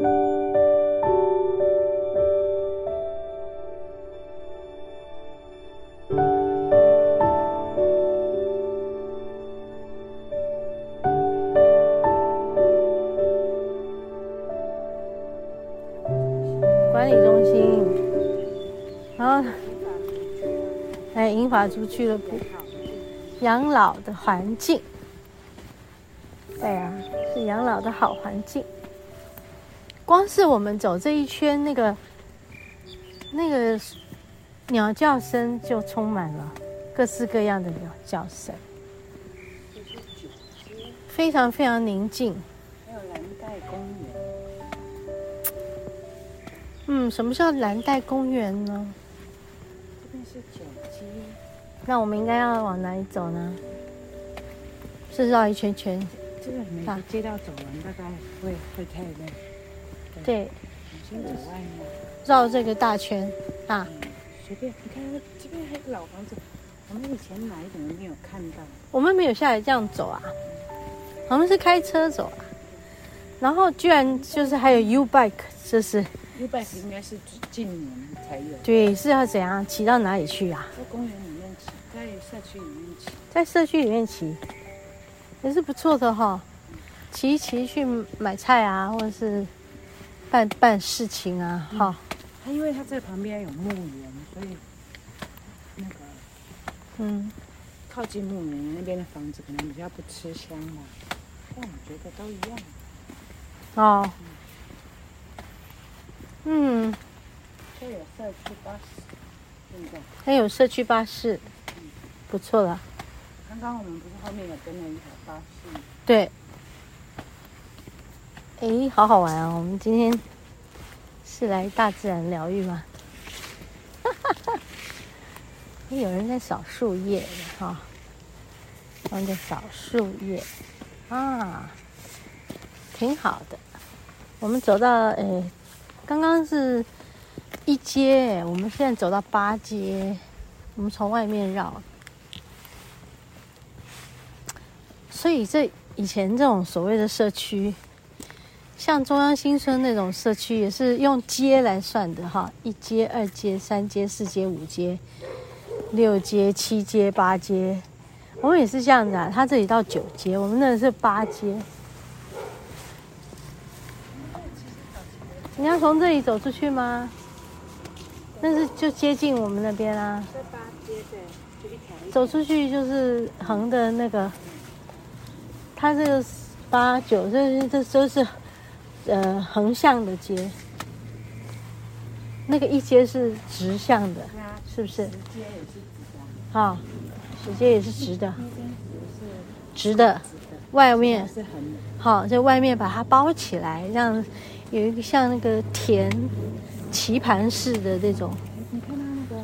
管理中心，然后还有英法租俱乐部，养老的环境，对啊，是养老的好环境。光是我们走这一圈，那个那个鸟叫声就充满了各式各样的鸟叫声，非常非常宁静。还有蓝带公园。嗯，什么叫蓝带公园呢？这边是九街。那我们应该要往哪里走呢？是绕一圈圈。这个每个街道走完大概会会太累。对，绕这个大圈啊。随便，你看这边还有个老房子，我们以前来怎么没有看到？我们没有下来这样走啊，我们是开车走啊。然后居然就是还有 U bike，这是 U bike 应该是近年才有。对，是要怎样骑到哪里去啊？在公园里面骑，在社区里面骑，在社区里面骑，也是不错的哈、哦。骑一骑去买菜啊，或者是。办办事情啊，哈、嗯！他因为他这旁边有墓园，所以那个嗯，靠近墓园那边的房子可能比较不吃香嘛。但我觉得都一样。哦。嗯。这有社区巴士，现在。还有社区巴士，嗯、不错了。刚刚我们不是后面有跟了一台巴士？对。哎，好好玩啊！我们今天是来大自然疗愈吗？哈哈哈！有人在扫树叶哈，他们在扫树叶啊，挺好的。我们走到哎，刚刚是一阶，我们现在走到八阶，我们从外面绕。所以这以前这种所谓的社区。像中央新村那种社区也是用街来算的哈，一街、二街、三街、四街、五街、六街、七街、八街，我们也是这样子啊。他这里到九街，我们那是八街。你要从这里走出去吗？那是就接近我们那边啊。在八街对，走出去就是横的那个，它这个八九这这都是。呃，横向的街，那个一街是直向的，是不是？直街也是直的。好，直街也是直的。直的，外面。好，在外面把它包起来，让有一个像那个田棋盘式的这种。你看到那个？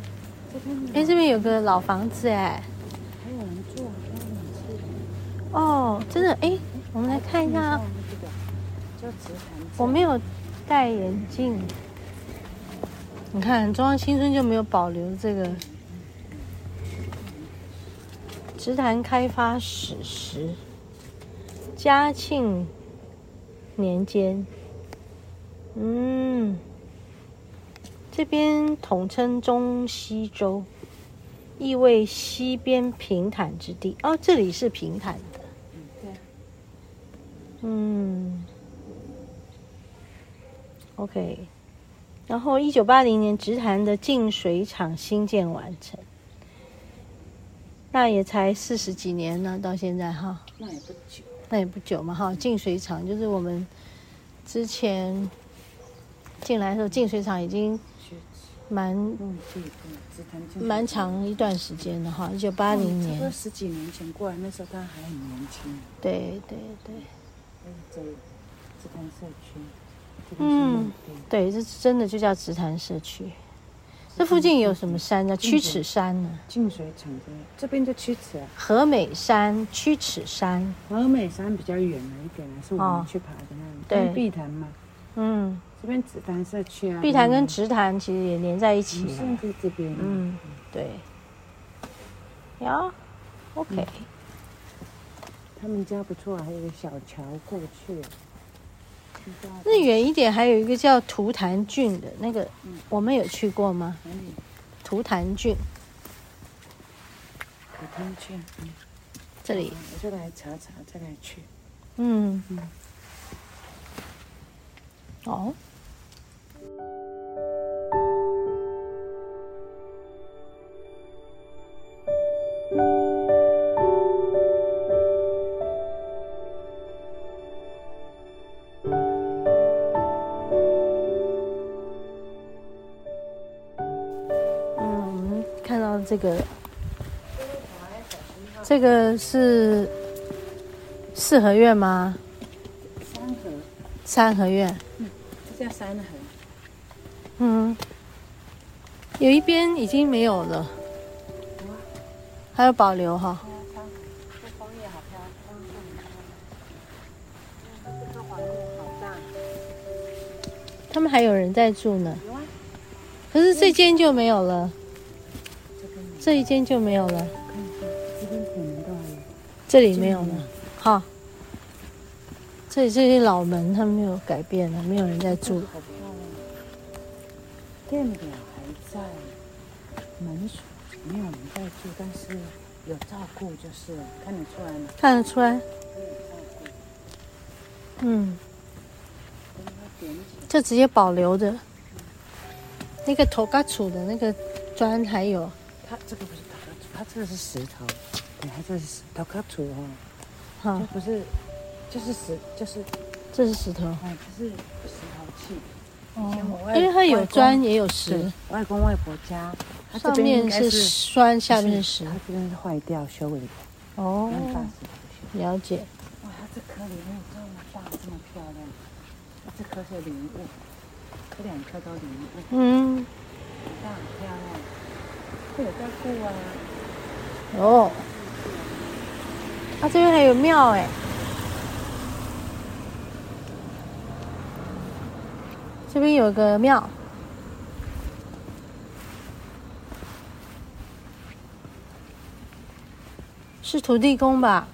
哎，这边有个老房子哎。还有人住，还有冷气。哦，真的哎，我们来看一下。我没有戴眼镜，你看中央新村就没有保留这个直潭开发史实，嘉庆年间，嗯，这边统称中西州，意为西边平坦之地。哦，这里是平坦的，对。嗯。OK，然后一九八零年直潭的净水厂新建完成，那也才四十几年呢，到现在哈。那也不久。那也不久嘛哈，净水厂就是我们之前进来的时候，净水厂已经蛮蛮长一段时间了哈，一九八零年。差十几年前过来，那时候他还很年轻。对对对。在直潭社区。嗯，对，这真的就叫直潭社区。这附近有什么山呢？曲尺山呢？净水厂这边就曲尺啊。和美山、曲尺山。和美山比较远了一点，是我们去爬的那里。对，碧潭嘛。嗯，这边直潭社区啊。碧潭跟直潭其实也连在一起。甚至这边。嗯，对。呀，OK。他们家不错，还有个小桥过去。那远一点还有一个叫图潭郡的那个，我们有去过吗？图潭郡。图潭郡，嗯，这里。我就来查查，再来去。嗯嗯。哦。个，这个是四合院吗？三合。三合院。嗯，这叫三合。嗯，有一边已经没有了，还有保留哈。他们还有人在住呢，可是这间就没有了，这一间就没有了，这里没有了，哈，这里这些老门它没有改变了，没有人在住。店表还在，门锁没有人在住，但是有照顾，就是看得出来吗？看得出来。嗯。就直接保留着，那个头嘎杵的那个砖还有，它这个不是头嘎杵，它这个是石头，对，它这是头嘎杵哦，哈，不是，就是石，就是，这是石头，哎，这是石头器，哦，因为它有砖也有石，外公外婆家，它上面是砖，下面是石，它这边是坏掉修理的，哦，了解，哇，它这颗里面这么大，这么漂亮。这颗是礼物，这两颗都礼物。嗯，大很漂亮，有在顾啊。哦，啊，这边还有庙哎，这边有个庙，是土地公吧？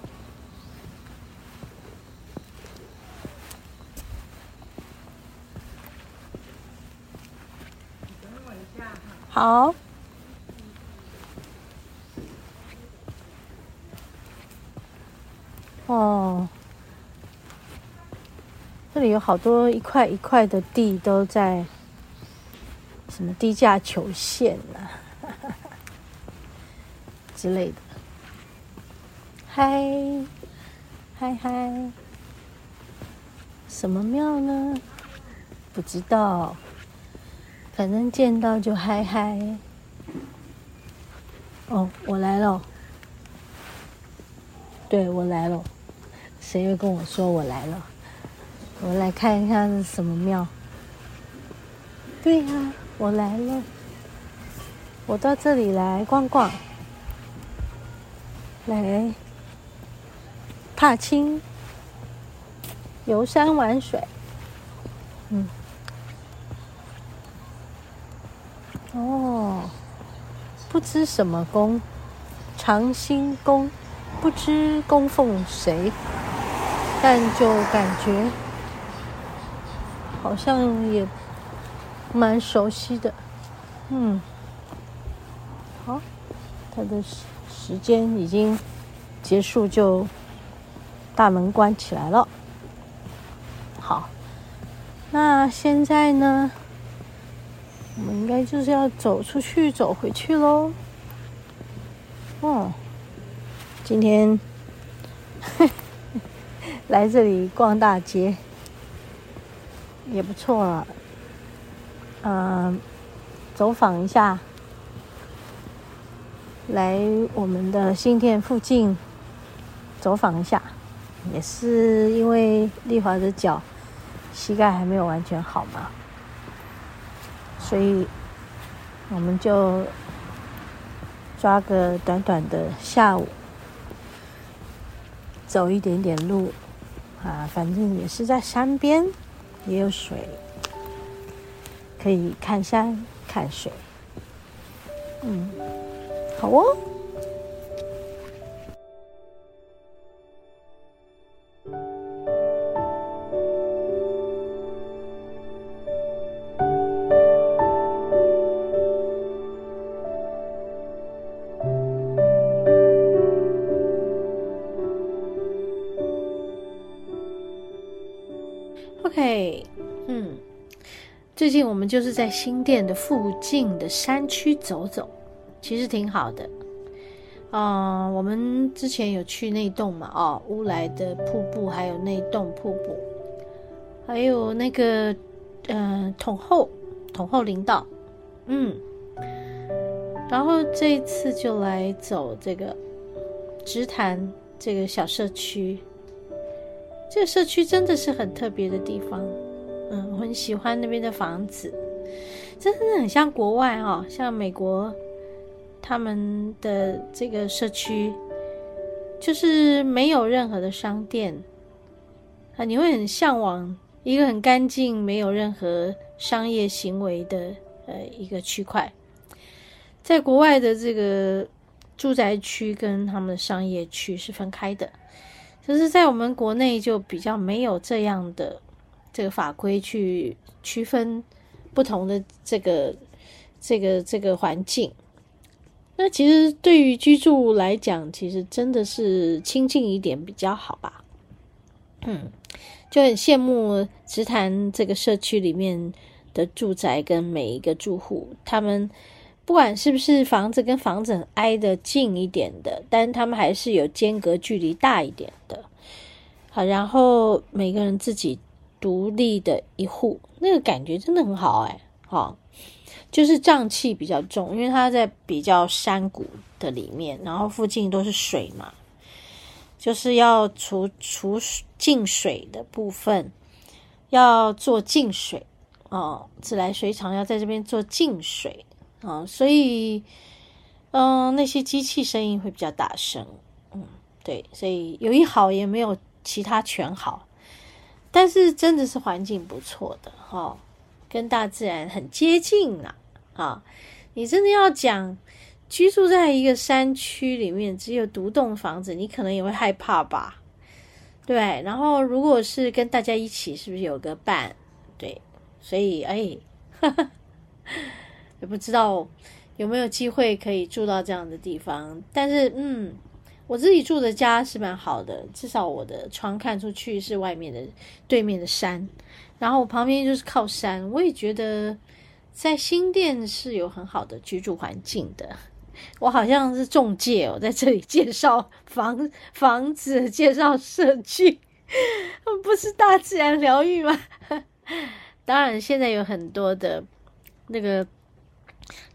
好，哦，这里有好多一块一块的地都在什么低价求现啊，之类的。嗨，嗨嗨，什么庙呢？不知道。反正见到就嗨嗨。哦，我来了。对，我来了。谁又跟我说我来了？我来看一看是什么庙。对呀，我来了。我到这里来逛逛，来踏青、游山玩水。嗯。哦，不知什么宫，长兴宫，不知供奉谁，但就感觉好像也蛮熟悉的。嗯，好，他的时时间已经结束，就大门关起来了。好，那现在呢？我们应该就是要走出去，走回去喽。哦，今天 来这里逛大街也不错啊。嗯、走访一下，来我们的新店附近走访一下，也是因为丽华的脚膝盖还没有完全好嘛。所以，我们就抓个短短的下午，走一点点路，啊，反正也是在山边，也有水，可以看山看水。嗯，好哦。近我们就是在新店的附近的山区走走，其实挺好的。啊、我们之前有去那栋嘛，哦，乌来的瀑布，还有那栋瀑布，还有那个嗯、统后统后林道，嗯，然后这一次就来走这个直潭这个小社区。这个社区真的是很特别的地方，嗯，我很喜欢那边的房子，真的很像国外哦，像美国他们的这个社区，就是没有任何的商店啊，你会很向往一个很干净、没有任何商业行为的呃一个区块。在国外的这个住宅区跟他们的商业区是分开的。就是在我们国内就比较没有这样的这个法规去区分不同的这个这个这个环境。那其实对于居住来讲，其实真的是亲近一点比较好吧。嗯，就很羡慕直潭这个社区里面的住宅跟每一个住户，他们。不管是不是房子跟房子很挨得近一点的，但他们还是有间隔距离大一点的。好，然后每个人自己独立的一户，那个感觉真的很好哎。好，就是瘴气比较重，因为它在比较山谷的里面，然后附近都是水嘛，就是要除除净水的部分，要做净水哦，自来水厂要在这边做净水。啊、所以，嗯、那些机器声音会比较大声，嗯，对，所以有一好也没有其他全好，但是真的是环境不错的哈、跟大自然很接近呐，啊、你真的要讲居住在一个山区里面，只有独栋房子，你可能也会害怕吧，对，然后如果是跟大家一起，是不是有个伴？对，所以哎，也不知道有没有机会可以住到这样的地方，但是嗯，我自己住的家是蛮好的，至少我的窗看出去是外面的对面的山，然后我旁边就是靠山，我也觉得在新店是有很好的居住环境的。我好像是中介哦，在这里介绍房房子，介绍社区，不是大自然疗愈吗？当然，现在有很多的那个。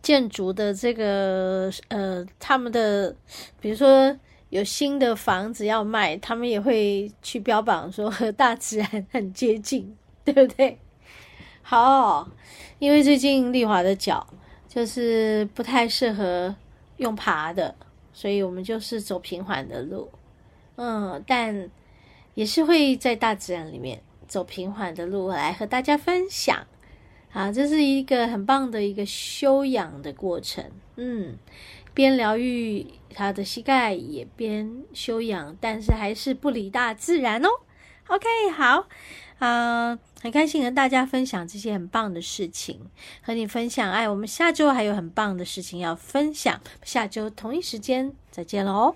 建筑的这个呃，他们的比如说有新的房子要卖，他们也会去标榜说和大自然很接近，对不对？好，因为最近丽华的脚就是不太适合用爬的，所以我们就是走平缓的路，嗯，但也是会在大自然里面走平缓的路来和大家分享。啊，这是一个很棒的一个修养的过程，嗯，边疗愈他的膝盖，也边休养，但是还是不离大自然哦。OK，好，啊、很开心跟大家分享这些很棒的事情，和你分享，爱，我们下周还有很棒的事情要分享，下周同一时间再见喽。